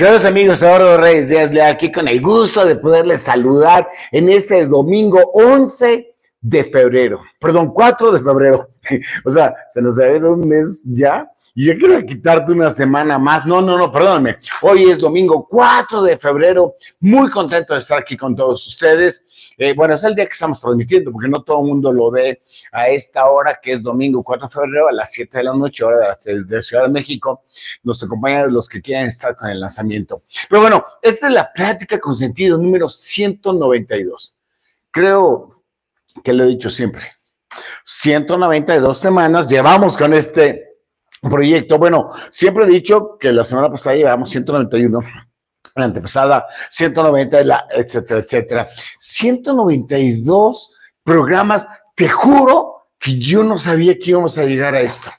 Queridos amigos, Eduardo Reyes Díaz de aquí con el gusto de poderles saludar en este domingo 11 de febrero, perdón, 4 de febrero. o sea, se nos ha ido un mes ya y yo quiero quitarte una semana más. No, no, no, perdóname. Hoy es domingo 4 de febrero. Muy contento de estar aquí con todos ustedes. Eh, bueno, es el día que estamos transmitiendo, porque no todo el mundo lo ve a esta hora, que es domingo 4 de febrero a las 7 de la noche, hora de, de Ciudad de México. Nos acompañan los que quieran estar con el lanzamiento. Pero bueno, esta es la plática con sentido número 192. Creo que lo he dicho siempre. 192 semanas llevamos con este proyecto. Bueno, siempre he dicho que la semana pasada llevamos 191 la antepasada, 190, la, etcétera, etcétera. 192 programas, te juro que yo no sabía que íbamos a llegar a esto.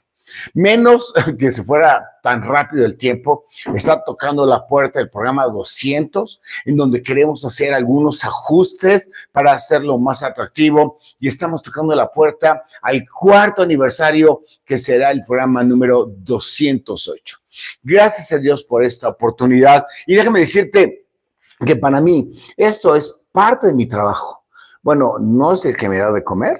Menos que se fuera tan rápido el tiempo, está tocando la puerta del programa 200, en donde queremos hacer algunos ajustes para hacerlo más atractivo y estamos tocando la puerta al cuarto aniversario que será el programa número 208. Gracias a Dios por esta oportunidad y déjame decirte que para mí esto es parte de mi trabajo. Bueno, no es el que me da de comer,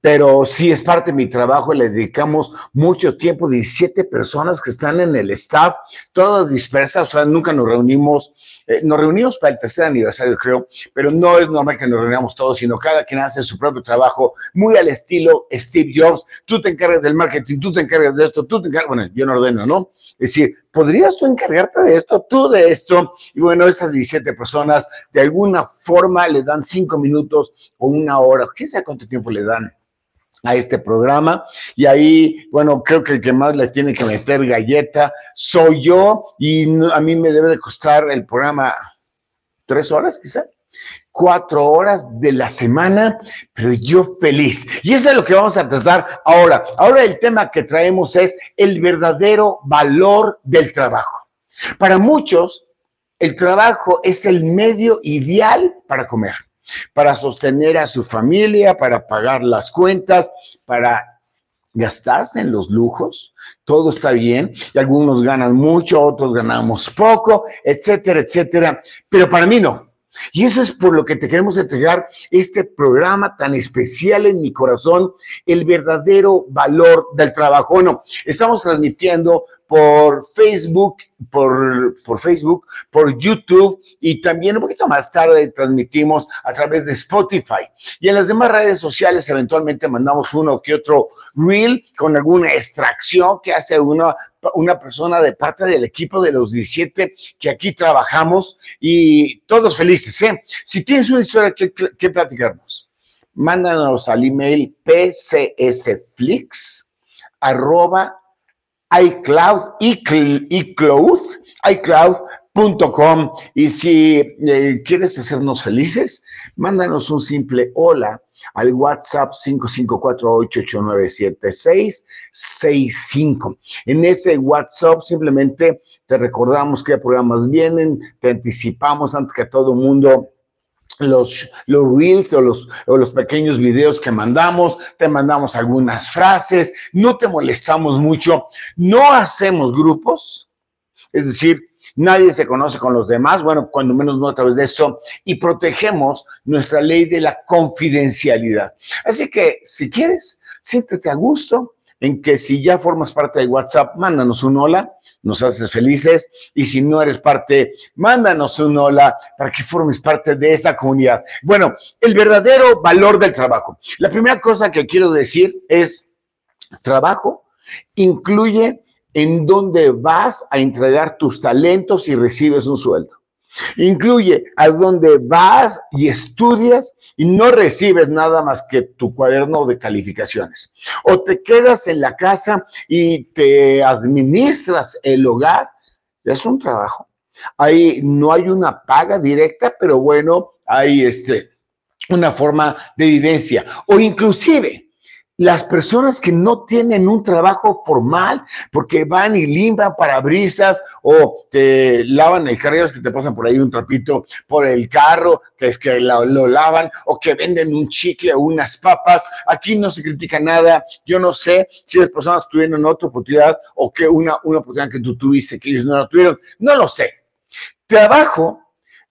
pero sí es parte de mi trabajo, le dedicamos mucho tiempo, 17 personas que están en el staff, todas dispersas, o sea, nunca nos reunimos, eh, nos reunimos para el tercer aniversario, creo, pero no es normal que nos reunamos todos, sino cada quien hace su propio trabajo, muy al estilo Steve Jobs, tú te encargas del marketing, tú te encargas de esto, tú te encargas, bueno, yo no ordeno, ¿no? Es decir, ¿podrías tú encargarte de esto, tú de esto? Y bueno, esas 17 personas de alguna forma le dan cinco minutos o una hora, quién sabe cuánto tiempo le dan a este programa. Y ahí, bueno, creo que el que más le tiene que meter galleta soy yo y a mí me debe de costar el programa tres horas quizá cuatro horas de la semana, pero yo feliz. Y eso es lo que vamos a tratar ahora. Ahora el tema que traemos es el verdadero valor del trabajo. Para muchos, el trabajo es el medio ideal para comer, para sostener a su familia, para pagar las cuentas, para gastarse en los lujos, todo está bien, y algunos ganan mucho, otros ganamos poco, etcétera, etcétera, pero para mí no. Y eso es por lo que te queremos entregar este programa tan especial en mi corazón, el verdadero valor del trabajo. Bueno, estamos transmitiendo por Facebook, por, por, Facebook, por YouTube y también un poquito más tarde transmitimos a través de Spotify. Y en las demás redes sociales eventualmente mandamos uno que otro reel con alguna extracción que hace una, una persona de parte del equipo de los 17 que aquí trabajamos y todos felices. ¿eh? Si tienes una historia que, que platicarnos, mándanos al email pcsflix arroba iCloud, iCloud, iCloud.com. Y si eh, quieres hacernos felices, mándanos un simple hola al WhatsApp 5548897665. En ese WhatsApp simplemente te recordamos qué programas vienen, te anticipamos antes que todo el mundo los, los reels o los, o los pequeños videos que mandamos, te mandamos algunas frases, no te molestamos mucho, no hacemos grupos, es decir, nadie se conoce con los demás, bueno, cuando menos no a través de eso, y protegemos nuestra ley de la confidencialidad. Así que, si quieres, siéntete a gusto en que si ya formas parte de WhatsApp, mándanos un hola nos haces felices. Y si no eres parte, mándanos un hola para que formes parte de esa comunidad. Bueno, el verdadero valor del trabajo. La primera cosa que quiero decir es, trabajo incluye en dónde vas a entregar tus talentos y recibes un sueldo. Incluye a dónde vas y estudias y no recibes nada más que tu cuaderno de calificaciones. O te quedas en la casa y te administras el hogar. Es un trabajo. Ahí no hay una paga directa, pero bueno, hay este, una forma de vivencia. O inclusive las personas que no tienen un trabajo formal porque van y limpian parabrisas o te lavan el carro, que te pasan por ahí un trapito por el carro, que es que lo, lavan o que venden un chicle o unas papas. Aquí no se critica nada. Yo no sé si las personas tuvieron otra oportunidad o que una, una oportunidad que tú tuviste que ellos no la tuvieron. No lo sé. Trabajo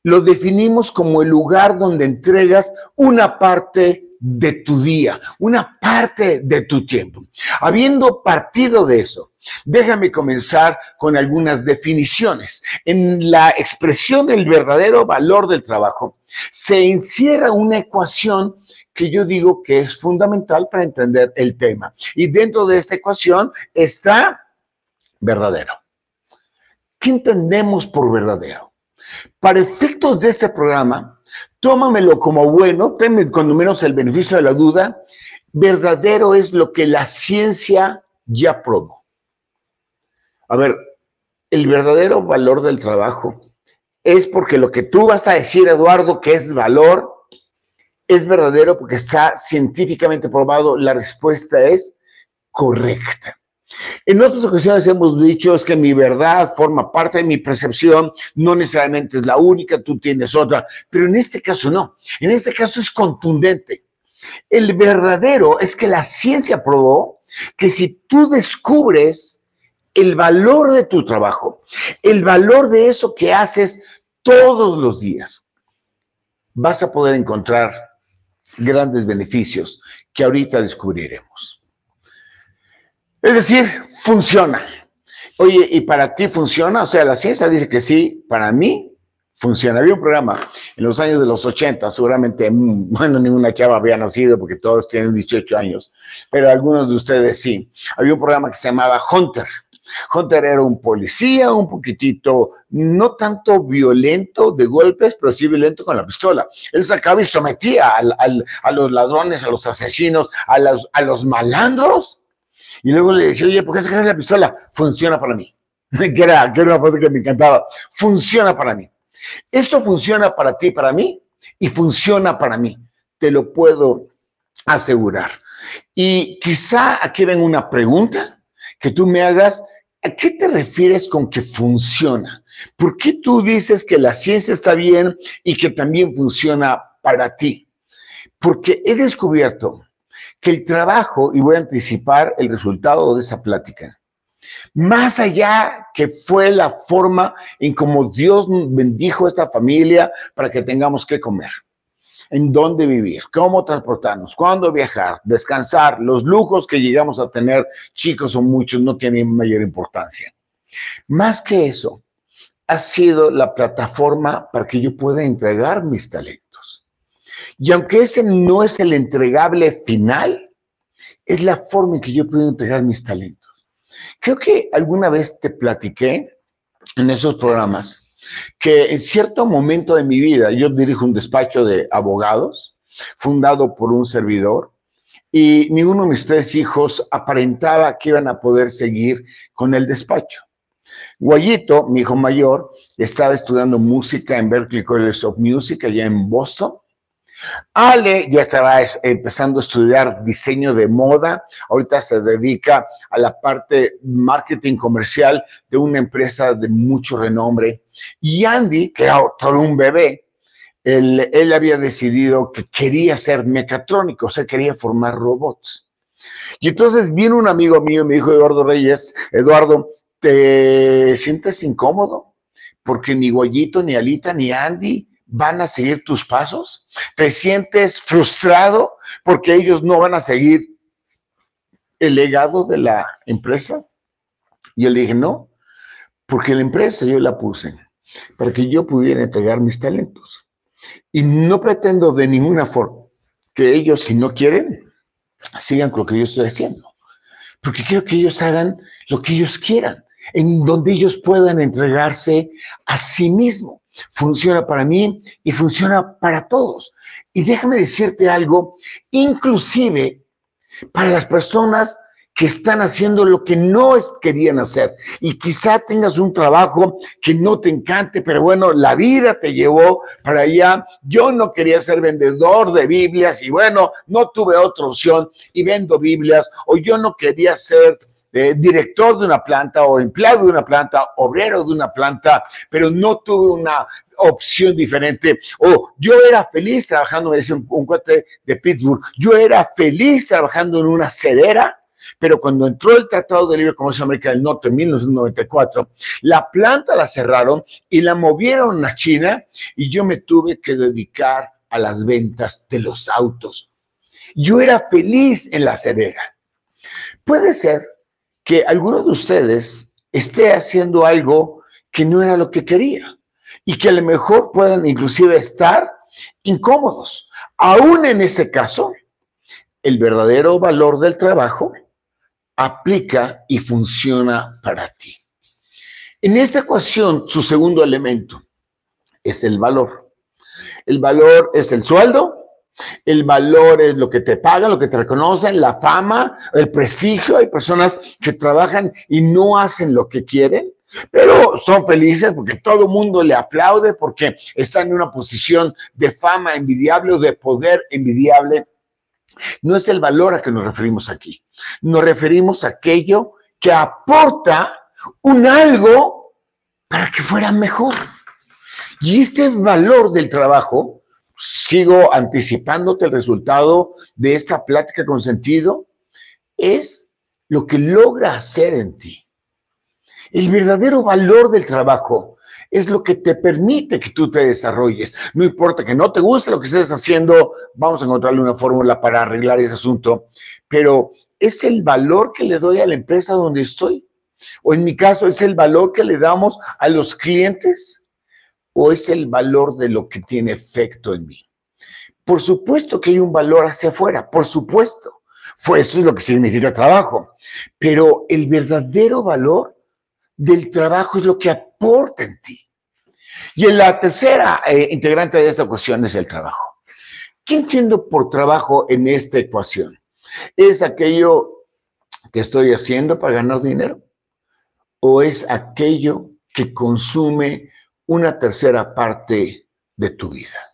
lo definimos como el lugar donde entregas una parte de tu día, una parte de tu tiempo. Habiendo partido de eso, déjame comenzar con algunas definiciones. En la expresión del verdadero valor del trabajo se encierra una ecuación que yo digo que es fundamental para entender el tema. Y dentro de esta ecuación está verdadero. ¿Qué entendemos por verdadero? Para efectos de este programa, tómamelo como bueno, tenme cuando menos el beneficio de la duda, verdadero es lo que la ciencia ya probó. A ver, el verdadero valor del trabajo es porque lo que tú vas a decir, Eduardo, que es valor, es verdadero porque está científicamente probado, la respuesta es correcta. En otras ocasiones hemos dicho es que mi verdad forma parte de mi percepción, no necesariamente es la única, tú tienes otra, pero en este caso no, en este caso es contundente. El verdadero es que la ciencia probó que si tú descubres el valor de tu trabajo, el valor de eso que haces todos los días, vas a poder encontrar grandes beneficios que ahorita descubriremos. Es decir, funciona. Oye, ¿y para ti funciona? O sea, la ciencia dice que sí, para mí funciona. Había un programa en los años de los 80, seguramente, mm, bueno, ninguna chava había nacido porque todos tienen 18 años, pero algunos de ustedes sí. Había un programa que se llamaba Hunter. Hunter era un policía, un poquitito, no tanto violento de golpes, pero sí violento con la pistola. Él sacaba y sometía a los ladrones, a los asesinos, a los, a los malandros y luego le decía, oye, ¿por qué sacas la pistola? Funciona para mí. que, era, que era una cosa que me encantaba. Funciona para mí. Esto funciona para ti, para mí, y funciona para mí. Te lo puedo asegurar. Y quizá aquí ven una pregunta que tú me hagas. ¿A qué te refieres con que funciona? ¿Por qué tú dices que la ciencia está bien y que también funciona para ti? Porque he descubierto que el trabajo, y voy a anticipar el resultado de esa plática, más allá que fue la forma en cómo Dios bendijo a esta familia para que tengamos que comer, en dónde vivir, cómo transportarnos, cuándo viajar, descansar, los lujos que llegamos a tener, chicos o muchos, no tienen mayor importancia. Más que eso, ha sido la plataforma para que yo pueda entregar mis talentos. Y aunque ese no es el entregable final, es la forma en que yo puedo entregar mis talentos. Creo que alguna vez te platiqué en esos programas que en cierto momento de mi vida yo dirijo un despacho de abogados fundado por un servidor y ninguno de mis tres hijos aparentaba que iban a poder seguir con el despacho. Guayito, mi hijo mayor, estaba estudiando música en Berkeley College of Music allá en Boston Ale ya estaba empezando a estudiar diseño de moda, ahorita se dedica a la parte marketing comercial de una empresa de mucho renombre. Y Andy, que era un bebé, él, él había decidido que quería ser mecatrónico, o sea, quería formar robots. Y entonces vino un amigo mío, mi hijo Eduardo Reyes, Eduardo, ¿te sientes incómodo? Porque ni Goyito, ni Alita, ni Andy van a seguir tus pasos? ¿Te sientes frustrado porque ellos no van a seguir el legado de la empresa? Yo le dije, no, porque la empresa yo la puse para que yo pudiera entregar mis talentos. Y no pretendo de ninguna forma que ellos, si no quieren, sigan lo que yo estoy haciendo. Porque quiero que ellos hagan lo que ellos quieran, en donde ellos puedan entregarse a sí mismos funciona para mí y funciona para todos. Y déjame decirte algo, inclusive para las personas que están haciendo lo que no querían hacer. Y quizá tengas un trabajo que no te encante, pero bueno, la vida te llevó para allá. Yo no quería ser vendedor de Biblias y bueno, no tuve otra opción y vendo Biblias. O yo no quería ser eh, director de una planta o empleado de una planta, obrero de una planta, pero no tuve una opción diferente. O yo era feliz trabajando, me decía un, un cuate de Pittsburgh, yo era feliz trabajando en una cedera pero cuando entró el Tratado de Libre Comercio de América del Norte en 1994, la planta la cerraron y la movieron a China y yo me tuve que dedicar a las ventas de los autos. Yo era feliz en la cerera. Puede ser que alguno de ustedes esté haciendo algo que no era lo que quería y que a lo mejor puedan inclusive estar incómodos. Aún en ese caso, el verdadero valor del trabajo aplica y funciona para ti. En esta ecuación, su segundo elemento es el valor. El valor es el sueldo, el valor es lo que te pagan, lo que te reconocen, la fama, el prestigio. Hay personas que trabajan y no hacen lo que quieren, pero son felices porque todo el mundo le aplaude, porque están en una posición de fama envidiable o de poder envidiable. No es el valor a que nos referimos aquí. Nos referimos a aquello que aporta un algo para que fuera mejor. Y este valor del trabajo, sigo anticipándote el resultado de esta plática con sentido, es lo que logra hacer en ti. El verdadero valor del trabajo es lo que te permite que tú te desarrolles. No importa que no te guste lo que estés haciendo, vamos a encontrarle una fórmula para arreglar ese asunto, pero es el valor que le doy a la empresa donde estoy. O en mi caso, es el valor que le damos a los clientes o es el valor de lo que tiene efecto en mí. Por supuesto que hay un valor hacia afuera, por supuesto. Fue eso es lo que significa trabajo. Pero el verdadero valor del trabajo es lo que aporta en ti. Y en la tercera eh, integrante de esta ecuación es el trabajo. ¿Qué entiendo por trabajo en esta ecuación? ¿Es aquello que estoy haciendo para ganar dinero? ¿O es aquello que consume una tercera parte de tu vida?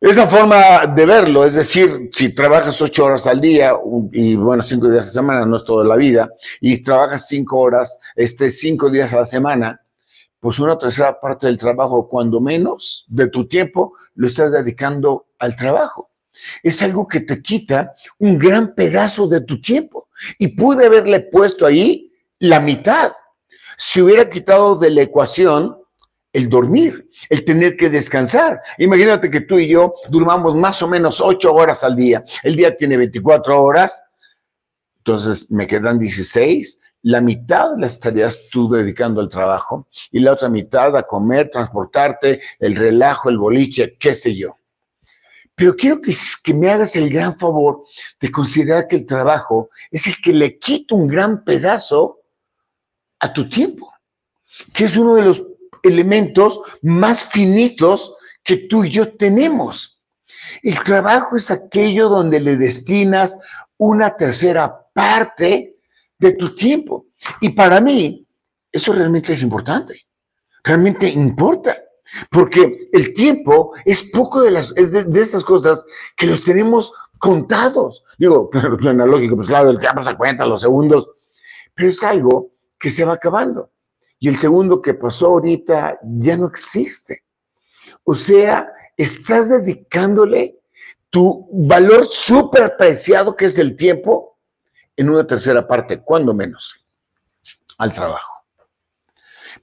Esa forma de verlo, es decir, si trabajas ocho horas al día y bueno, cinco días a la semana, no es toda la vida, y trabajas cinco horas, este, cinco días a la semana, pues una tercera parte del trabajo, cuando menos de tu tiempo, lo estás dedicando al trabajo. Es algo que te quita un gran pedazo de tu tiempo. Y pude haberle puesto ahí la mitad. Si hubiera quitado de la ecuación el dormir, el tener que descansar. Imagínate que tú y yo durmamos más o menos ocho horas al día. El día tiene 24 horas, entonces me quedan 16. La mitad la estarías tú dedicando al trabajo y la otra mitad a comer, transportarte, el relajo, el boliche, qué sé yo. Pero quiero que, que, me hagas el gran favor de considerar que el trabajo es el que le quita un gran pedazo a tu tiempo, que es uno de los elementos más finitos que tú y yo tenemos. El trabajo es aquello donde le destinas una tercera parte de tu tiempo. Y para mí, eso realmente es importante. Realmente importa. Porque el tiempo es poco de las de, esas cosas que los tenemos contados. Digo, analógico, pues claro, el tiempo se cuenta, los segundos, pero es algo que se va acabando. Y el segundo que pasó ahorita ya no existe. O sea, estás dedicándole tu valor súper preciado que es el tiempo en una tercera parte, cuando menos, al trabajo.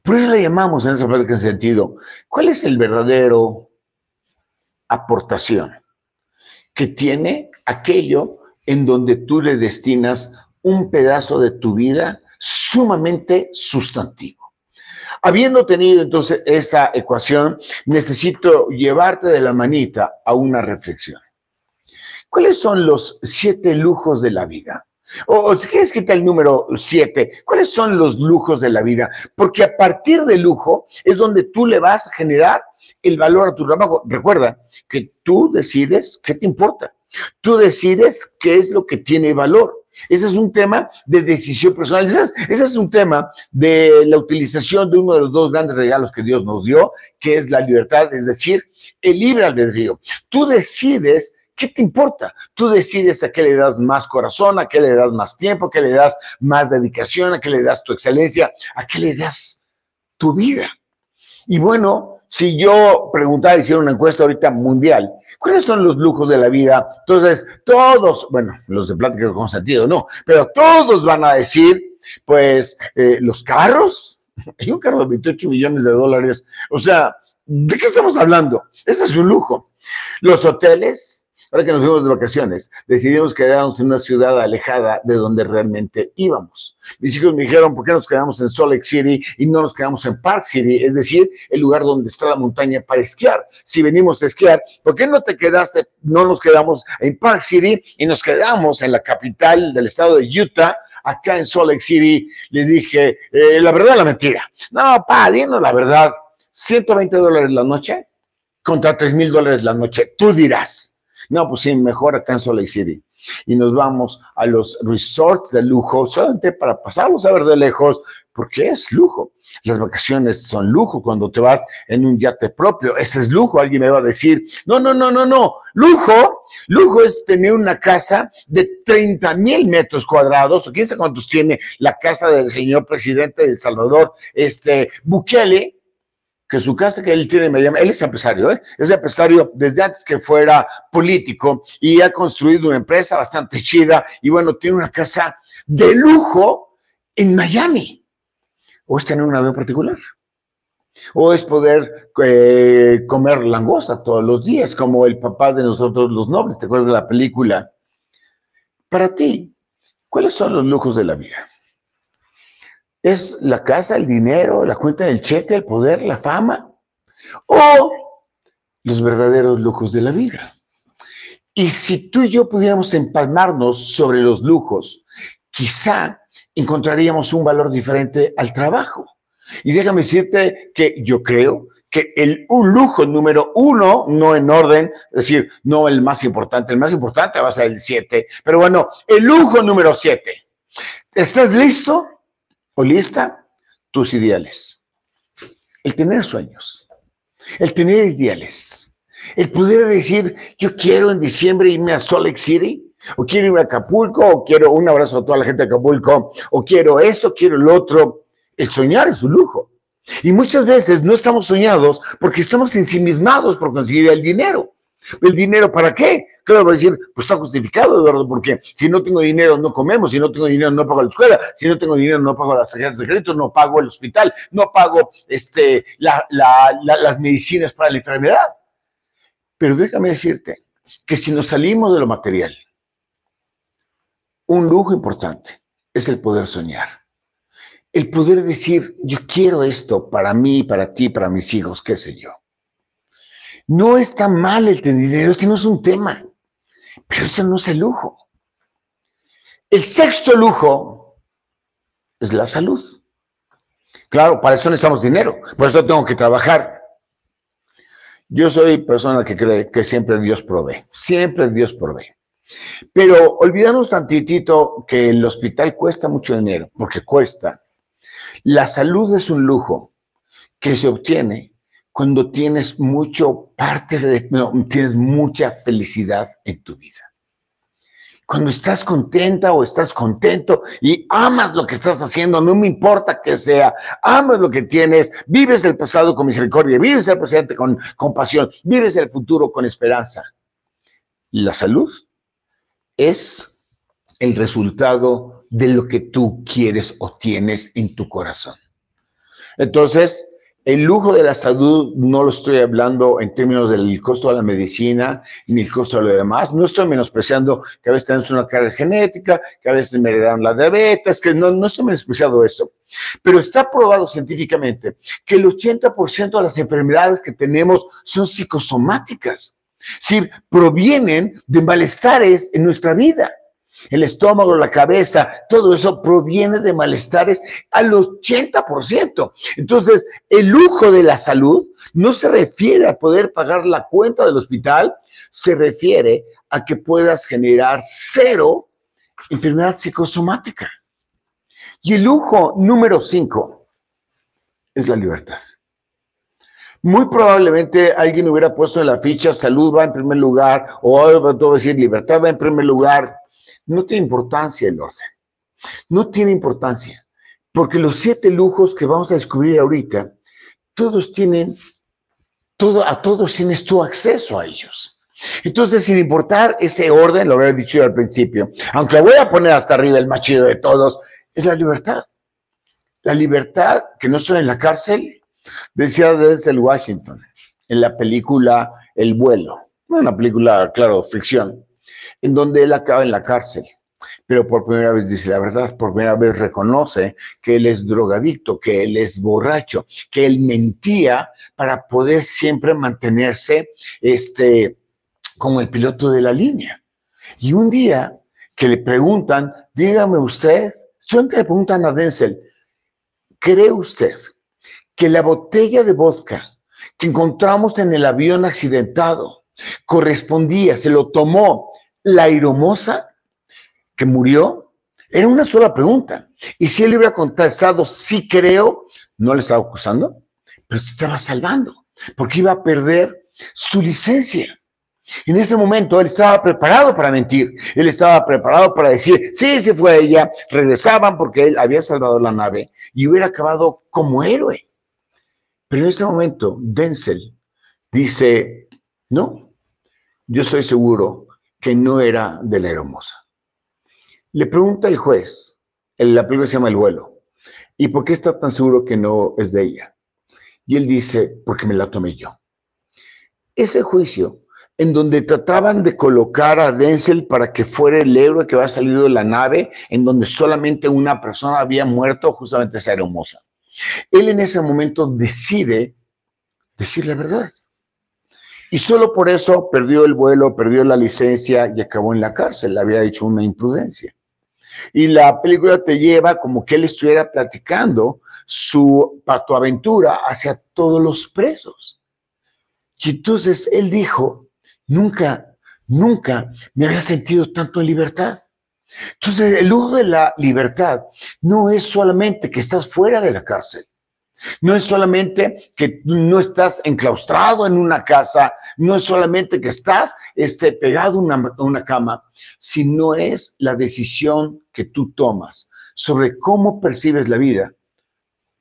Por eso le llamamos en esa parte en sentido, ¿cuál es el verdadero aportación que tiene aquello en donde tú le destinas un pedazo de tu vida sumamente sustantivo? Habiendo tenido entonces esa ecuación, necesito llevarte de la manita a una reflexión. ¿Cuáles son los siete lujos de la vida? O, si quieres quitar el número siete, ¿cuáles son los lujos de la vida? Porque a partir del lujo es donde tú le vas a generar el valor a tu trabajo. Recuerda que tú decides qué te importa. Tú decides qué es lo que tiene valor. Ese es un tema de decisión personal. Ese es, un tema de la utilización de uno de los dos grandes regalos que Dios nos dio, que es la libertad, es decir, el libre albedrío. Tú decides ¿Qué te importa? Tú decides a qué le das más corazón, a qué le das más tiempo, a qué le das más dedicación, a qué le das tu excelencia, a qué le das tu vida. Y bueno, si yo preguntara, hiciera una encuesta ahorita mundial, ¿cuáles son los lujos de la vida? Entonces, todos, bueno, los de pláticas con sentido, no, pero todos van a decir, pues, eh, los carros, hay un carro de 28 millones de dólares, o sea, ¿de qué estamos hablando? Ese es un lujo. Los hoteles, Ahora que nos fuimos de vacaciones, decidimos quedarnos en una ciudad alejada de donde realmente íbamos. Mis hijos me dijeron, ¿por qué nos quedamos en Salt Lake City y no nos quedamos en Park City? Es decir, el lugar donde está la montaña para esquiar. Si venimos a esquiar, ¿por qué no te quedaste, no nos quedamos en Park City y nos quedamos en la capital del estado de Utah? Acá en Salt Lake City, les dije, eh, la verdad la mentira. No, pa, dinos la verdad. 120 dólares la noche contra 3 mil dólares la noche. Tú dirás. No, pues sí, mejor acá en Salt Lake City. Y nos vamos a los resorts de lujo solamente para pasarlos a ver de lejos, porque es lujo. Las vacaciones son lujo cuando te vas en un yate propio. Ese es lujo. Alguien me va a decir, no, no, no, no, no. Lujo, lujo es tener una casa de 30 mil metros cuadrados, o quién sabe cuántos tiene la casa del señor presidente de El Salvador, este Bukele, que su casa que él tiene me llama, él es empresario, ¿eh? es empresario desde antes que fuera político y ha construido una empresa bastante chida y bueno, tiene una casa de lujo en Miami. O es tener un avión particular. O es poder eh, comer langosta todos los días, como el papá de nosotros los nobles. ¿Te acuerdas de la película? Para ti, ¿cuáles son los lujos de la vida? ¿Es la casa, el dinero, la cuenta del cheque, el poder, la fama? ¿O los verdaderos lujos de la vida? Y si tú y yo pudiéramos empalmarnos sobre los lujos, quizá encontraríamos un valor diferente al trabajo. Y déjame decirte que yo creo que el un lujo número uno, no en orden, es decir, no el más importante, el más importante va a ser el siete, pero bueno, el lujo número siete. ¿Estás listo? O lista tus ideales. El tener sueños, el tener ideales, el poder decir, yo quiero en diciembre irme a Salt Lake City, o quiero irme a Acapulco, o quiero un abrazo a toda la gente de Acapulco, o quiero esto, quiero el otro. El soñar es un lujo. Y muchas veces no estamos soñados porque estamos ensimismados por conseguir el dinero. ¿El dinero para qué? Claro, va a decir, pues está justificado, Eduardo, porque si no tengo dinero no comemos, si no tengo dinero no pago la escuela, si no tengo dinero no pago las tarjetas de crédito, no pago el hospital, no pago este, las medicinas para la enfermedad. Pero déjame decirte que si nos salimos de lo material, un lujo importante es el poder soñar. El poder decir, yo quiero esto para mí, para ti, para mis hijos, qué sé yo. No está mal el tener dinero, si no es un tema, pero eso no es el lujo. El sexto lujo es la salud. Claro, para eso necesitamos dinero, por eso tengo que trabajar. Yo soy persona que cree que siempre Dios provee, siempre Dios provee. Pero olvidamos tantitito que el hospital cuesta mucho dinero, porque cuesta. La salud es un lujo que se obtiene cuando tienes mucho parte de, no, tienes mucha felicidad en tu vida. Cuando estás contenta o estás contento y amas lo que estás haciendo, no me importa que sea, amas lo que tienes, vives el pasado con misericordia, vives el presente con compasión, vives el futuro con esperanza. La salud es el resultado de lo que tú quieres o tienes en tu corazón. Entonces, el lujo de la salud no lo estoy hablando en términos del costo de la medicina ni el costo de lo demás. No estoy menospreciando que a veces tenemos una carga genética, que a veces me heredaron la diabetes, que no, no estoy menospreciando eso. Pero está probado científicamente que el 80% de las enfermedades que tenemos son psicosomáticas. Es decir, provienen de malestares en nuestra vida el estómago, la cabeza, todo eso proviene de malestares al 80%. Entonces, el lujo de la salud no se refiere a poder pagar la cuenta del hospital, se refiere a que puedas generar cero enfermedad psicosomática. Y el lujo número cinco es la libertad. Muy probablemente alguien hubiera puesto en la ficha salud va en primer lugar o todo decir libertad va en primer lugar. No tiene importancia el orden. No tiene importancia. Porque los siete lujos que vamos a descubrir ahorita, todos tienen, todo, a todos tienes tu acceso a ellos. Entonces, sin importar ese orden, lo había dicho yo al principio, aunque voy a poner hasta arriba el más chido de todos, es la libertad. La libertad que no estoy en la cárcel, decía Denzel Washington en la película El vuelo, una película, claro, ficción, en donde él acaba en la cárcel pero por primera vez dice la verdad, por primera vez reconoce que él es drogadicto, que él es borracho, que él mentía para poder siempre mantenerse este, como el piloto de la línea. Y un día que le preguntan, dígame usted, que le preguntan a Denzel, ¿cree usted que la botella de vodka que encontramos en el avión accidentado correspondía, se lo tomó la aeromosa que murió? Era una sola pregunta. Y si él hubiera contestado, sí creo, no le estaba acusando, pero se estaba salvando, porque iba a perder su licencia. En ese momento él estaba preparado para mentir, él estaba preparado para decir, sí, sí fue ella, regresaban porque él había salvado la nave y hubiera acabado como héroe. Pero en ese momento Denzel dice, no, yo estoy seguro que no era de la hermosa. Le pregunta el juez, la película se llama El vuelo, ¿y por qué está tan seguro que no es de ella? Y él dice, porque me la tomé yo. Ese juicio en donde trataban de colocar a Denzel para que fuera el héroe que había salido de la nave, en donde solamente una persona había muerto, justamente esa hermosa. Él en ese momento decide decir la verdad. Y solo por eso perdió el vuelo, perdió la licencia y acabó en la cárcel. Había hecho una imprudencia. Y la película te lleva como que él estuviera platicando su aventura hacia todos los presos. Y entonces él dijo, nunca, nunca me había sentido tanto en libertad. Entonces, el lujo de la libertad no es solamente que estás fuera de la cárcel, no es solamente que no estás enclaustrado en una casa, no es solamente que estás este, pegado a una, una cama, sino es la decisión que tú tomas sobre cómo percibes la vida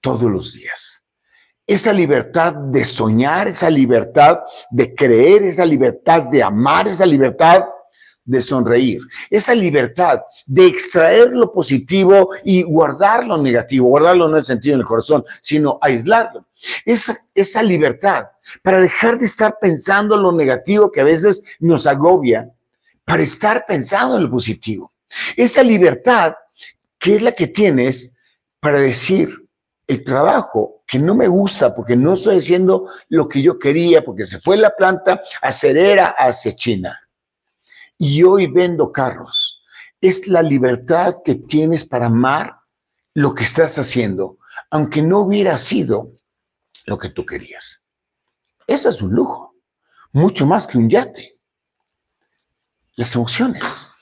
todos los días. Esa libertad de soñar, esa libertad de creer, esa libertad de amar, esa libertad de sonreír, esa libertad de extraer lo positivo y guardar lo negativo, guardarlo no en el sentido en el corazón, sino aislarlo. Esa, esa libertad para dejar de estar pensando lo negativo que a veces nos agobia, para estar pensando en lo positivo. Esa libertad que es la que tienes para decir el trabajo que no me gusta porque no estoy haciendo lo que yo quería, porque se fue la planta acerera hacia China y hoy vendo carros. Es la libertad que tienes para amar lo que estás haciendo, aunque no hubiera sido lo que tú querías. Eso es un lujo, mucho más que un yate. Las emociones.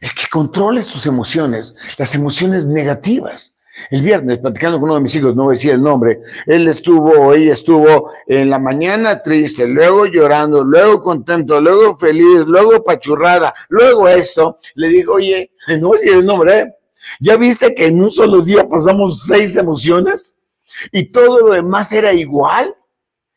El que controles tus emociones, las emociones negativas el viernes, platicando con uno de mis hijos, no voy a decir el nombre, él estuvo ella estuvo en la mañana triste, luego llorando, luego contento, luego feliz, luego pachurrada, luego esto. Le digo, oye, no voy el nombre, ¿eh? ¿ya viste que en un solo día pasamos seis emociones? Y todo lo demás era igual.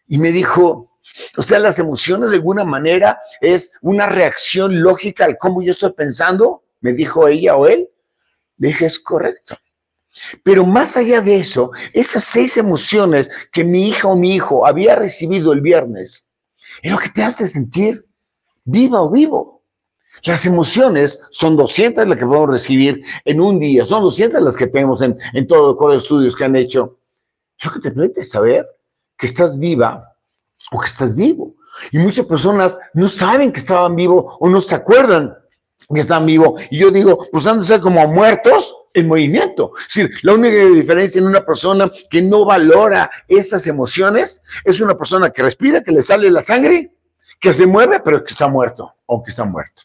Y me dijo, o sea, las emociones de alguna manera es una reacción lógica al cómo yo estoy pensando, me dijo ella o él. Le dije, es correcto. Pero más allá de eso, esas seis emociones que mi hija o mi hijo había recibido el viernes, es lo que te hace sentir viva o vivo. Las emociones son 200 las que podemos recibir en un día, son 200 las que tenemos en, en todo el de estudios que han hecho. Es lo que te permite saber que estás viva o que estás vivo. Y muchas personas no saben que estaban vivos o no se acuerdan que están vivos. Y yo digo, pues han de ser como muertos en movimiento. Es decir, la única diferencia en una persona que no valora esas emociones es una persona que respira, que le sale la sangre, que se mueve, pero que está muerto o que está muerto.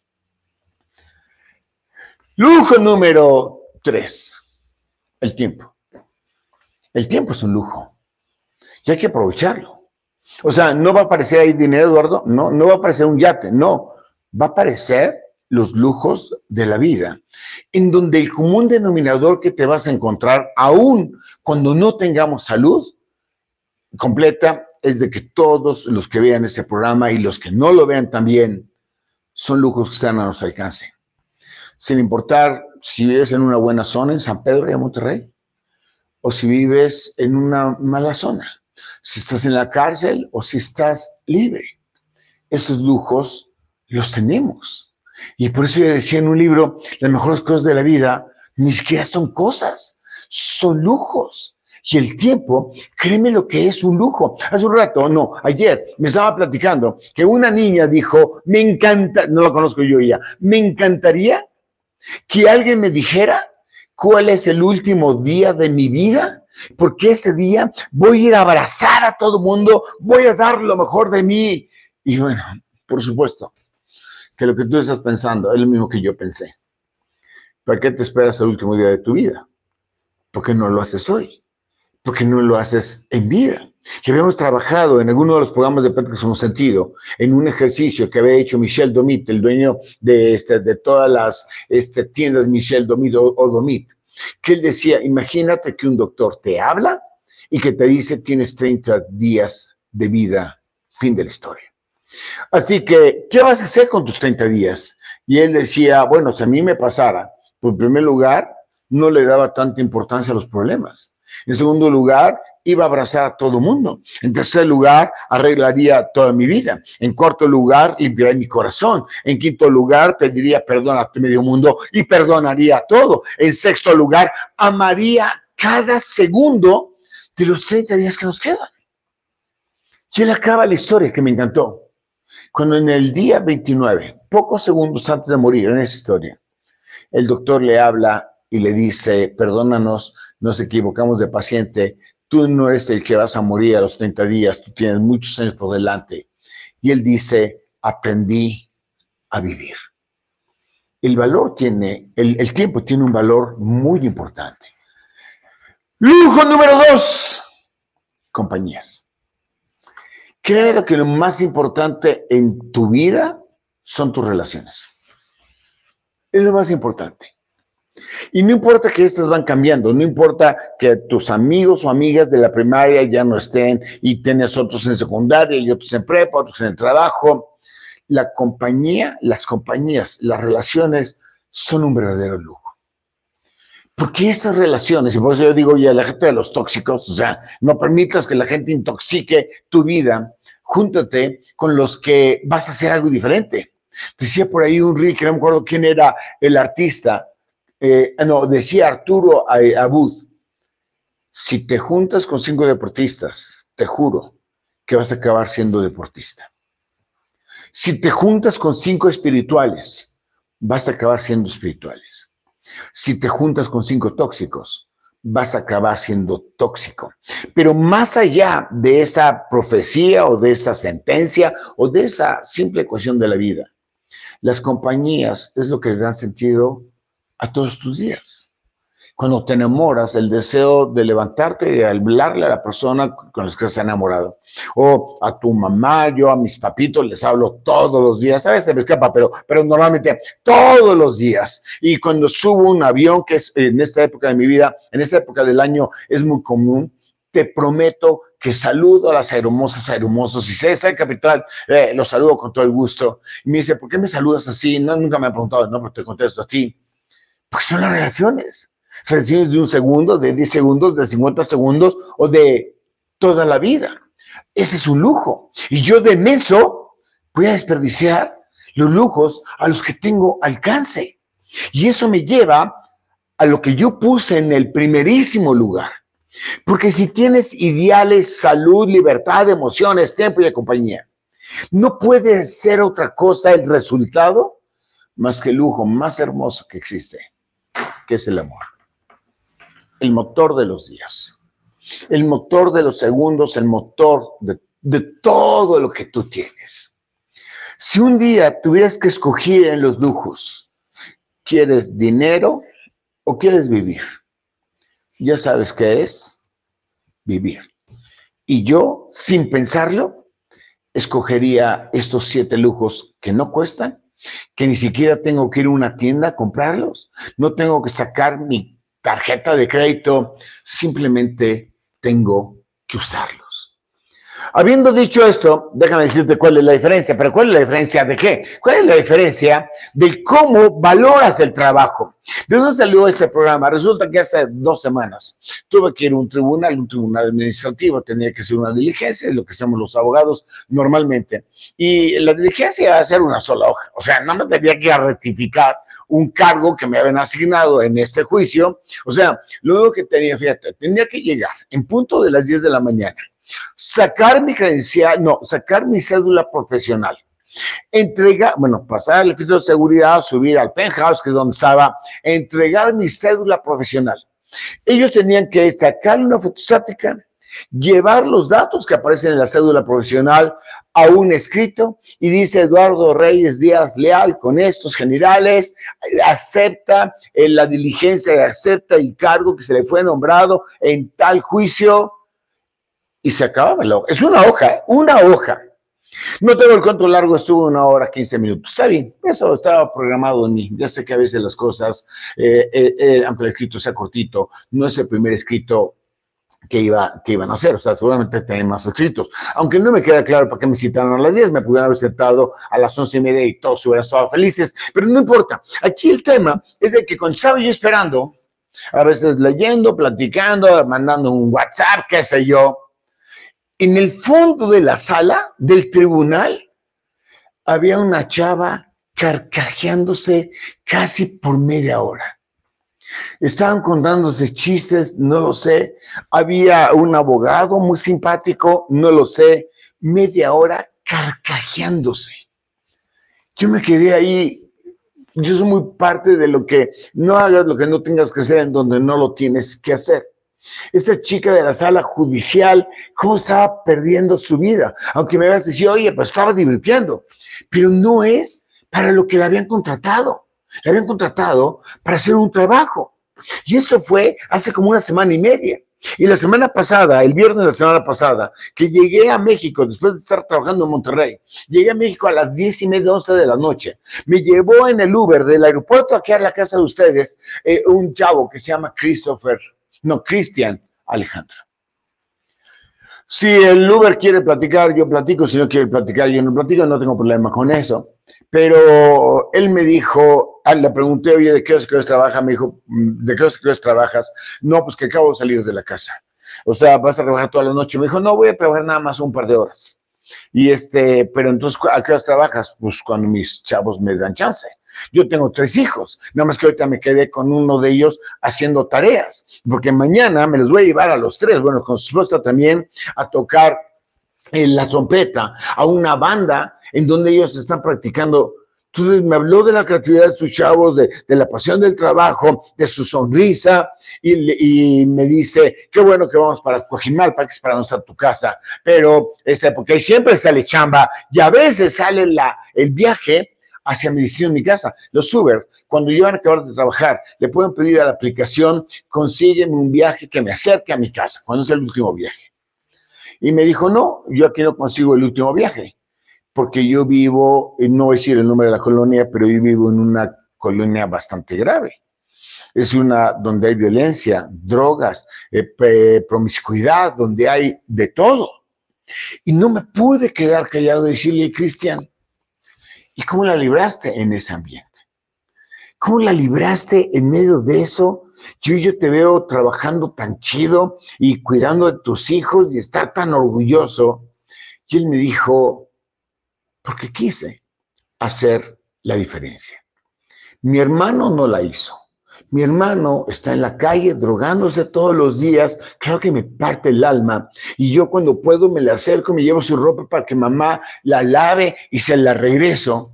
Lujo número tres, el tiempo. El tiempo es un lujo y hay que aprovecharlo. O sea, no va a aparecer ahí dinero, Eduardo, no, no va a aparecer un yate, no, va a aparecer los lujos de la vida, en donde el común denominador que te vas a encontrar, aún cuando no tengamos salud completa, es de que todos los que vean este programa y los que no lo vean también, son lujos que están a nuestro alcance. Sin importar si vives en una buena zona en San Pedro y Monterrey, o si vives en una mala zona, si estás en la cárcel o si estás libre. Esos lujos los tenemos. Y por eso yo decía en un libro, las mejores cosas de la vida ni siquiera son cosas, son lujos. Y el tiempo, créeme lo que es un lujo. Hace un rato, no, ayer me estaba platicando que una niña dijo, me encanta, no la conozco yo ya, me encantaría que alguien me dijera cuál es el último día de mi vida, porque ese día voy a a abrazar a todo mundo, voy a dar lo mejor de mí. Y bueno, por supuesto, que lo que tú estás pensando es lo mismo que yo pensé. ¿Para qué te esperas el último día de tu vida? ¿Por qué no lo haces hoy? ¿Por qué no lo haces en vida? Que habíamos trabajado en alguno de los programas de Prácticas Hemos Sentido, en un ejercicio que había hecho Michel Domit, el dueño de, este, todas las este, tiendas Michel Domit o, o Domit, que él decía, imagínate que un doctor te habla y que te dice tienes 30 días de vida, fin de la historia. Así que, ¿qué vas a hacer con tus 30 días? Y él decía, bueno, si a mí me pasara, pues en primer lugar, no le daba tanta importancia a los problemas. En segundo lugar, iba a abrazar a todo mundo. En tercer lugar, arreglaría toda mi vida. En cuarto lugar, limpiaría mi corazón. En quinto lugar, pediría perdón a medio mundo y perdonaría todo. En sexto lugar, amaría cada segundo de los 30 días que nos quedan. Y él acaba la historia que me encantó. Cuando en el día 29, pocos segundos antes de morir en esa historia, el doctor le habla y le dice, perdónanos, nos equivocamos de paciente, tú no eres el que vas a morir a los 30 días, tú tienes muchos años por delante. Y él dice, aprendí a vivir. El valor tiene, el, el tiempo tiene un valor muy importante. Lujo número dos, compañías. Créeme que lo más importante en tu vida son tus relaciones. Es lo más importante. Y no importa que estas van cambiando, no importa que tus amigos o amigas de la primaria ya no estén y tienes otros en secundaria y otros en prepa, otros en el trabajo. La compañía, las compañías, las relaciones son un verdadero lujo. Porque estas relaciones, y por eso yo digo ya la gente de los tóxicos, o sea, no permitas que la gente intoxique tu vida, júntate con los que vas a hacer algo diferente. Decía por ahí un reel, no me acuerdo quién era el artista, eh, no, decía Arturo Abud, si te juntas con cinco deportistas, te juro que vas a acabar siendo deportista. Si te juntas con cinco espirituales, vas a acabar siendo espirituales. Si te juntas con cinco tóxicos, vas a acabar siendo tóxico. Pero más allá de esa profecía o de esa sentencia o de esa simple ecuación de la vida, las compañías es lo que le dan sentido a todos tus días cuando te enamoras, el deseo de levantarte y hablarle a la persona con la que has enamorado. O a tu mamá, yo a mis papitos les hablo todos los días. A veces me escapa, pero, pero normalmente todos los días. Y cuando subo un avión, que es en esta época de mi vida, en esta época del año es muy común, te prometo que saludo a las hermosas, hermosos. Si sé, el capital, eh, los saludo con todo el gusto. Y me dice, ¿por qué me saludas así? No, nunca me ha preguntado, no, pero te contesto a ti. Porque son las relaciones relaciones de un segundo, de 10 segundos, de 50 segundos o de toda la vida. Ese es un lujo. Y yo de menso voy a desperdiciar los lujos a los que tengo alcance. Y eso me lleva a lo que yo puse en el primerísimo lugar. Porque si tienes ideales, salud, libertad, emociones, tiempo y compañía, no puede ser otra cosa el resultado más que el lujo más hermoso que existe, que es el amor el motor de los días, el motor de los segundos, el motor de, todo lo que tú tienes. Si un día tuvieras que escoger en los lujos ¿Quieres dinero o quieres vivir? Ya sabes qué es vivir. Y yo, sin pensarlo, escogería estos siete lujos que no cuestan, que ni siquiera tengo que ir a una tienda a comprarlos, no tengo que sacar mi tarjeta de crédito, simplemente tengo que usarlos. Habiendo dicho esto, déjame decirte cuál es la diferencia, pero ¿cuál es la diferencia de qué? ¿Cuál es la diferencia de cómo valoras el trabajo? ¿De dónde salió este programa? Resulta que hace dos semanas tuve que ir a un tribunal, un tribunal administrativo, tenía que hacer una diligencia, lo que hacemos los abogados normalmente. Y la diligencia iba a ser una sola hoja, o sea, no me tenía que rectificar un cargo que me habían asignado en este juicio. O sea, único que tenía, fíjate, tenía que llegar en punto de las 10 de la mañana sacar mi credencial, no, sacar mi cédula profesional, entregar, bueno, pasar el filtro de seguridad, subir al penthouse, que es donde estaba, entregar mi cédula profesional. Ellos tenían que sacar una fotostática, llevar los datos que aparecen en la cédula profesional a un escrito y dice Eduardo Reyes Díaz Leal con estos generales, acepta la diligencia, acepta el cargo que se le fue nombrado en tal juicio y se acababa el hoja. Es una hoja, una hoja. No tengo el cuánto largo estuvo, una hora, 15 minutos. Está bien, eso estaba programado en mí. Ya sé que a veces las cosas, eh, eh, eh, aunque el escrito sea cortito, no es el primer escrito que, iba, que iban a hacer. O sea, seguramente tienen más escritos. Aunque no me queda claro para qué me citaron a las 10, me pudieran haber citado a las 11 y media y todos hubieran estado felices. Pero no importa. Aquí el tema es de que cuando estaba yo esperando, a veces leyendo, platicando, mandando un WhatsApp, qué sé yo, en el fondo de la sala del tribunal había una chava carcajeándose casi por media hora. Estaban contándose chistes, no lo sé. Había un abogado muy simpático, no lo sé. Media hora carcajeándose. Yo me quedé ahí. Yo soy muy parte de lo que no hagas lo que no tengas que hacer en donde no lo tienes que hacer. Esa chica de la sala judicial, ¿cómo estaba perdiendo su vida? Aunque me habías dicho, oye, pues estaba divirtiendo. Pero no es para lo que la habían contratado. La habían contratado para hacer un trabajo. Y eso fue hace como una semana y media. Y la semana pasada, el viernes de la semana pasada, que llegué a México después de estar trabajando en Monterrey, llegué a México a las diez y media, once de la noche. Me llevó en el Uber del aeropuerto aquí a la casa de ustedes eh, un chavo que se llama Christopher no, Cristian Alejandro. Si el Uber quiere platicar, yo platico. Si no quiere platicar, yo no platico. No tengo problema con eso. Pero él me dijo, ah, le pregunté, oye, ¿de qué hora, qué trabajas? Me dijo, mm, ¿de qué hora, qué trabajas? No, pues que acabo de salir de la casa. O sea, vas a trabajar toda la noche. Me dijo, no, voy a trabajar nada más un par de horas. Y este, pero entonces, ¿a qué hora trabajas? Pues cuando mis chavos me dan chance. Yo tengo tres hijos, nada más que ahorita me quedé con uno de ellos haciendo tareas, porque mañana me los voy a llevar a los tres, bueno, con su esposa también, a tocar en la trompeta a una banda en donde ellos están practicando. Entonces me habló de la creatividad de sus chavos, de, la pasión del trabajo, de su sonrisa, y, me dice, qué bueno que vamos para Coajimalpa, que es para no estar tu casa, pero este, porque ahí siempre sale chamba, y a veces sale el viaje hacia mi destino en mi casa. Los Uber, cuando yo van a acabar de trabajar, le pueden pedir a la aplicación, consígueme un viaje que me acerque a mi casa, cuando es el último viaje. Y me dijo, no, yo aquí no consigo el último viaje, porque yo vivo, no voy a decir el nombre de la colonia, pero yo vivo en una colonia bastante grave. Es una donde hay violencia, drogas, eh, promiscuidad, donde hay de todo. Y no me pude quedar callado y decirle, Cristian, ¿Y cómo la libraste en ese ambiente? ¿Cómo la libraste en medio de eso? Yo, yo te veo trabajando tan chido y cuidando de tus hijos y estar tan orgulloso. Y él me dijo, porque quise hacer la diferencia. Mi hermano no la hizo. Mi hermano está en la calle drogándose todos los días, claro que me parte el alma. Y yo cuando puedo me le acerco, me llevo su ropa para que mamá la lave y se la regreso.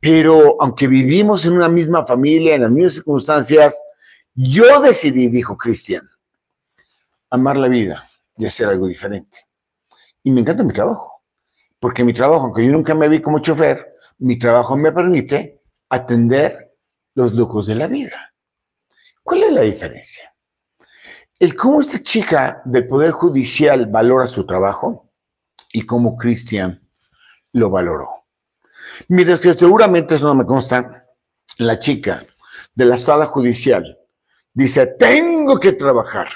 Pero aunque vivimos en una misma familia, en las mismas circunstancias, yo decidí, dijo Cristian, amar la vida y hacer algo diferente. Y me encanta mi trabajo, porque mi trabajo, aunque yo nunca me vi como chofer, mi trabajo me permite atender los lujos de la vida. ¿Cuál es la diferencia? El cómo esta chica del Poder Judicial valora su trabajo y cómo Cristian lo valoró. Mientras que seguramente eso no me consta, la chica de la sala judicial dice, tengo que trabajar.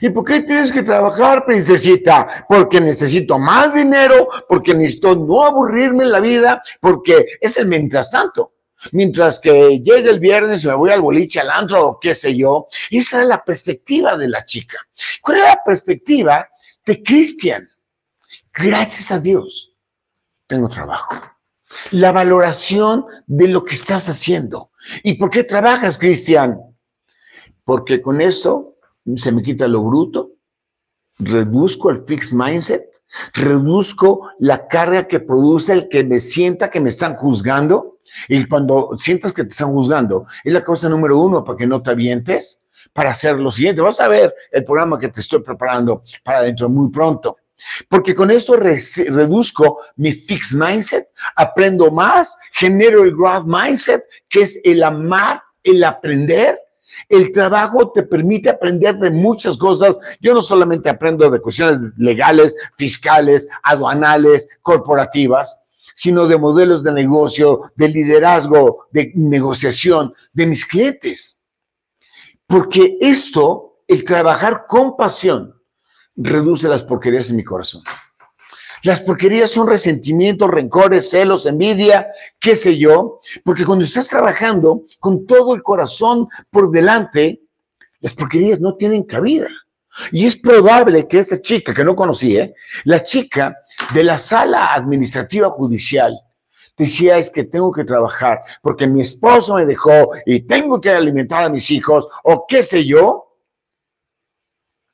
¿Y por qué tienes que trabajar, princesita? Porque necesito más dinero, porque necesito no aburrirme en la vida, porque es el mientras tanto. Mientras que llegue el viernes y me voy al boliche, al antro o qué sé yo. Esa era la perspectiva de la chica. ¿Cuál era la perspectiva de Cristian? Gracias a Dios, tengo trabajo. La valoración de lo que estás haciendo. ¿Y por qué trabajas, Cristian? Porque con eso se me quita lo bruto, reduzco el fixed mindset, reduzco la carga que produce el que me sienta que me están juzgando. Y cuando sientas que te están juzgando, es la cosa número uno para que no te avientes, para hacer lo siguiente. Vas a ver el programa que te estoy preparando para dentro muy pronto. Porque con esto reduzco mi fixed mindset, aprendo más, genero el growth mindset, que es el amar, el aprender, el trabajo te permite aprender de muchas cosas. Yo no solamente aprendo de cuestiones legales, fiscales, aduanales, corporativas, sino de modelos de negocio, de liderazgo, de negociación de mis clientes. Porque esto, el trabajar con pasión, reduce las porquerías en mi corazón. Las porquerías son resentimientos, rencores, celos, envidia, qué sé yo, porque cuando estás trabajando con todo el corazón por delante, las porquerías no tienen cabida. Y es probable que esta chica, que no conocí, ¿eh? la chica de la sala administrativa judicial, decía es que tengo que trabajar porque mi esposo me dejó y tengo que alimentar a mis hijos o qué sé yo,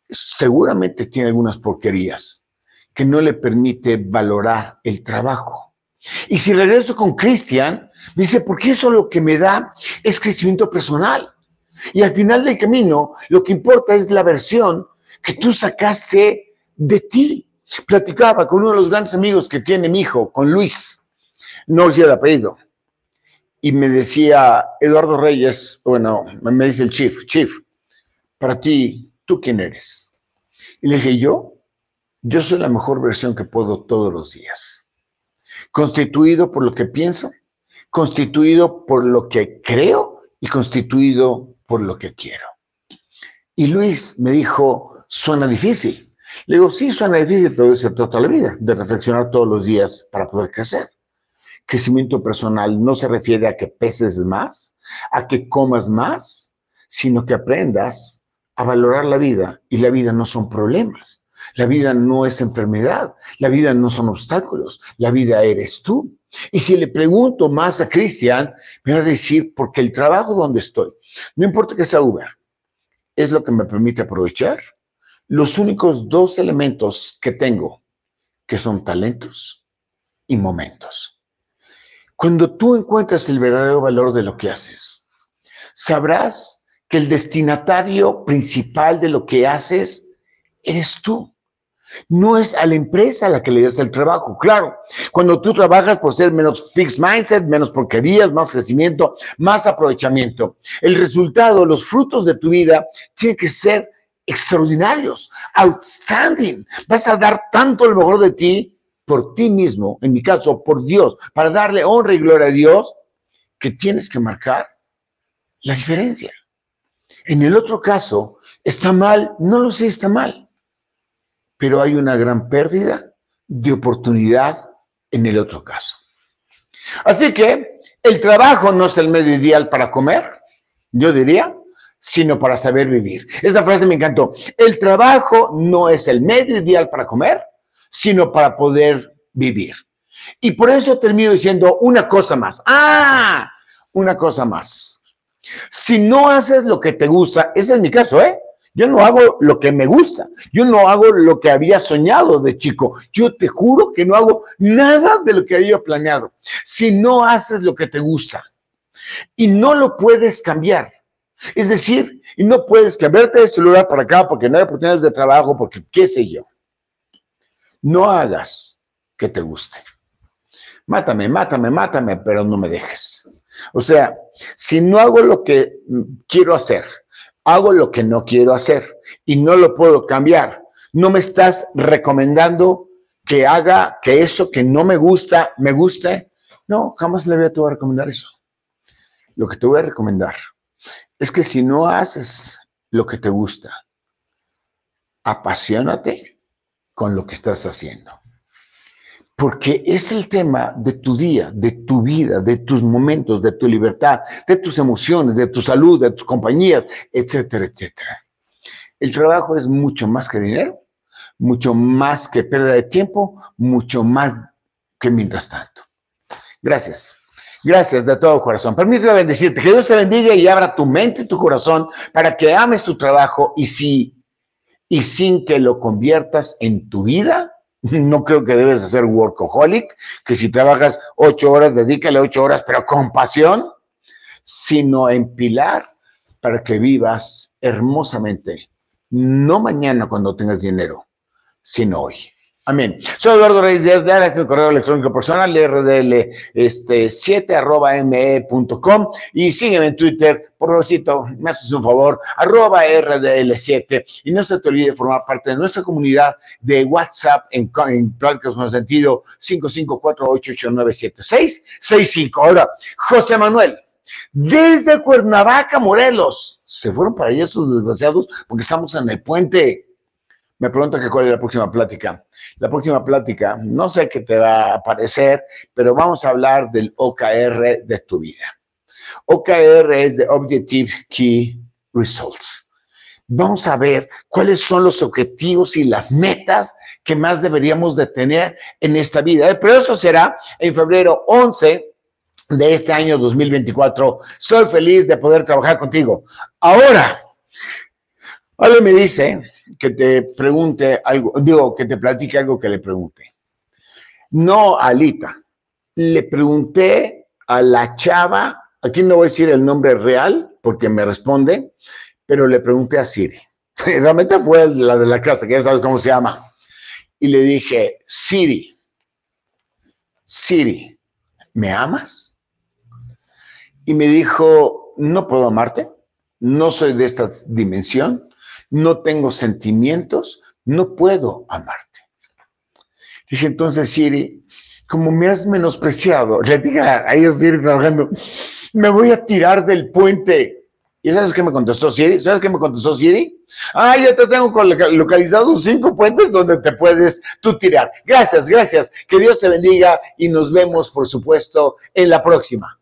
seguramente tiene algunas porquerías que no le permite valorar el trabajo. Y si regreso con Cristian, dice, porque eso lo que me da es crecimiento personal. Y al final del camino, lo que importa es la versión que tú sacaste de ti. Platicaba con uno de los grandes amigos que tiene mi hijo, con Luis, no sé el apellido, y me decía, Eduardo Reyes, bueno, me dice el chief, chief, para ti, ¿tú quién eres? Y le dije, yo, yo soy la mejor versión que puedo todos los días. Constituido por lo que pienso, constituido por lo que creo y constituido por lo que quiero. Y Luis me dijo, suena difícil. Le digo, sí, suena difícil, pero es toda la vida, de reflexionar todos los días para poder crecer. Crecimiento personal no se refiere a que peses más, a que comas más, sino que aprendas a valorar la vida y la vida no son problemas la vida no es enfermedad, la vida no son obstáculos, la vida eres tú. Y si le pregunto más a Cristian, me va a decir, porque el trabajo donde estoy, no importa que sea Uber, es lo que me permite aprovechar los únicos dos elementos que tengo, que son talentos y momentos. Cuando tú encuentras el verdadero valor de lo que haces, sabrás que el destinatario principal de lo que haces eres tú. No es a la empresa a la que le das el trabajo. Claro, cuando tú trabajas por ser menos fixed mindset, menos porquerías, más crecimiento, más aprovechamiento. El resultado, los frutos de tu vida tienen que ser extraordinarios, outstanding. Vas a dar tanto lo mejor de ti por ti mismo, en mi caso, por Dios, para darle honra y gloria a Dios, que tienes que marcar la diferencia. En el otro caso, ¿está mal? No lo sé, está mal pero hay una gran pérdida de oportunidad en el otro caso. Así que el trabajo no es el medio ideal para comer, yo diría, sino para saber vivir. Esta frase me encantó. El trabajo no es el medio ideal para comer, sino para poder vivir. Y por eso termino diciendo una cosa más. Ah, una cosa más. Si no haces lo que te gusta, ese es mi caso, ¿eh? Yo no hago lo que me gusta. Yo no hago lo que había soñado de chico. Yo te juro que no hago nada de lo que había planeado. Si no haces lo que te gusta y no lo puedes cambiar. Es decir, y no puedes cambiarte de este lugar para acá porque no hay oportunidades de trabajo, porque qué sé yo. No hagas que te guste. mátame, mátame, mátame, pero no me dejes. O sea, si no hago lo que quiero hacer, hago lo que no quiero hacer y no lo puedo cambiar, no me estás recomendando que haga que eso que no me gusta, me guste. No, jamás le voy a, a recomendar eso. Lo que te voy a recomendar es que si no haces lo que te gusta, apasionate con lo que estás haciendo. Porque es el tema de tu día, de tu vida, de tus momentos, de tu libertad, de tus emociones, de tu salud, de tus compañías, etcétera, etcétera. El trabajo es mucho más que dinero, mucho más que pérdida de tiempo, mucho más que mientras tanto. Gracias. Gracias de todo corazón. Permíteme bendecirte. Que Dios te bendiga y abra tu mente y tu corazón para que ames tu trabajo y si y sin que lo conviertas en tu vida. No creo que debes ser workaholic, que si trabajas ocho horas, dedícale ocho horas, pero con pasión, sino en pilar para que vivas hermosamente, no mañana cuando tengas dinero, sino hoy. Amén. Soy Eduardo Reyes Díaz de es mi correo electrónico personal, rdl este, 7 arroba me.com y sígueme en Twitter, por favorcito, me haces un favor, arroba rdl7 y no se te olvide formar parte de nuestra comunidad de WhatsApp en, en Pláticas con Sentido 5548897665. Ahora, José Manuel, desde Cuernavaca, Morelos, se fueron para allá esos desgraciados porque estamos en el puente me pregunta que cuál es la próxima plática. La próxima plática, no sé qué te va a parecer, pero vamos a hablar del OKR de tu vida. OKR es de Objective Key Results. Vamos a ver cuáles son los objetivos y las metas que más deberíamos de tener en esta vida. Pero eso será en febrero 11 de este año 2024. Soy feliz de poder trabajar contigo. Ahora, alguien me dice que te pregunte algo, digo, que te platique algo que le pregunte. No Alita, le pregunté a la chava, aquí no voy a decir el nombre real porque me responde, pero le pregunté a Siri. Realmente fue la de la casa, que ya sabes cómo se llama. Y le dije, Siri, Siri, ¿me amas? Y me dijo, no puedo amarte, no soy de esta dimensión, no tengo sentimientos, no puedo amarte. Dije entonces, Siri, como me has menospreciado, le dije a ellos Siri trabajando, me voy a tirar del puente. ¿Y sabes qué me contestó Siri? ¿Sabes qué me contestó Siri? Ah, ya te tengo localizados cinco puentes donde te puedes tú tirar. Gracias, gracias. Que Dios te bendiga y nos vemos, por supuesto, en la próxima.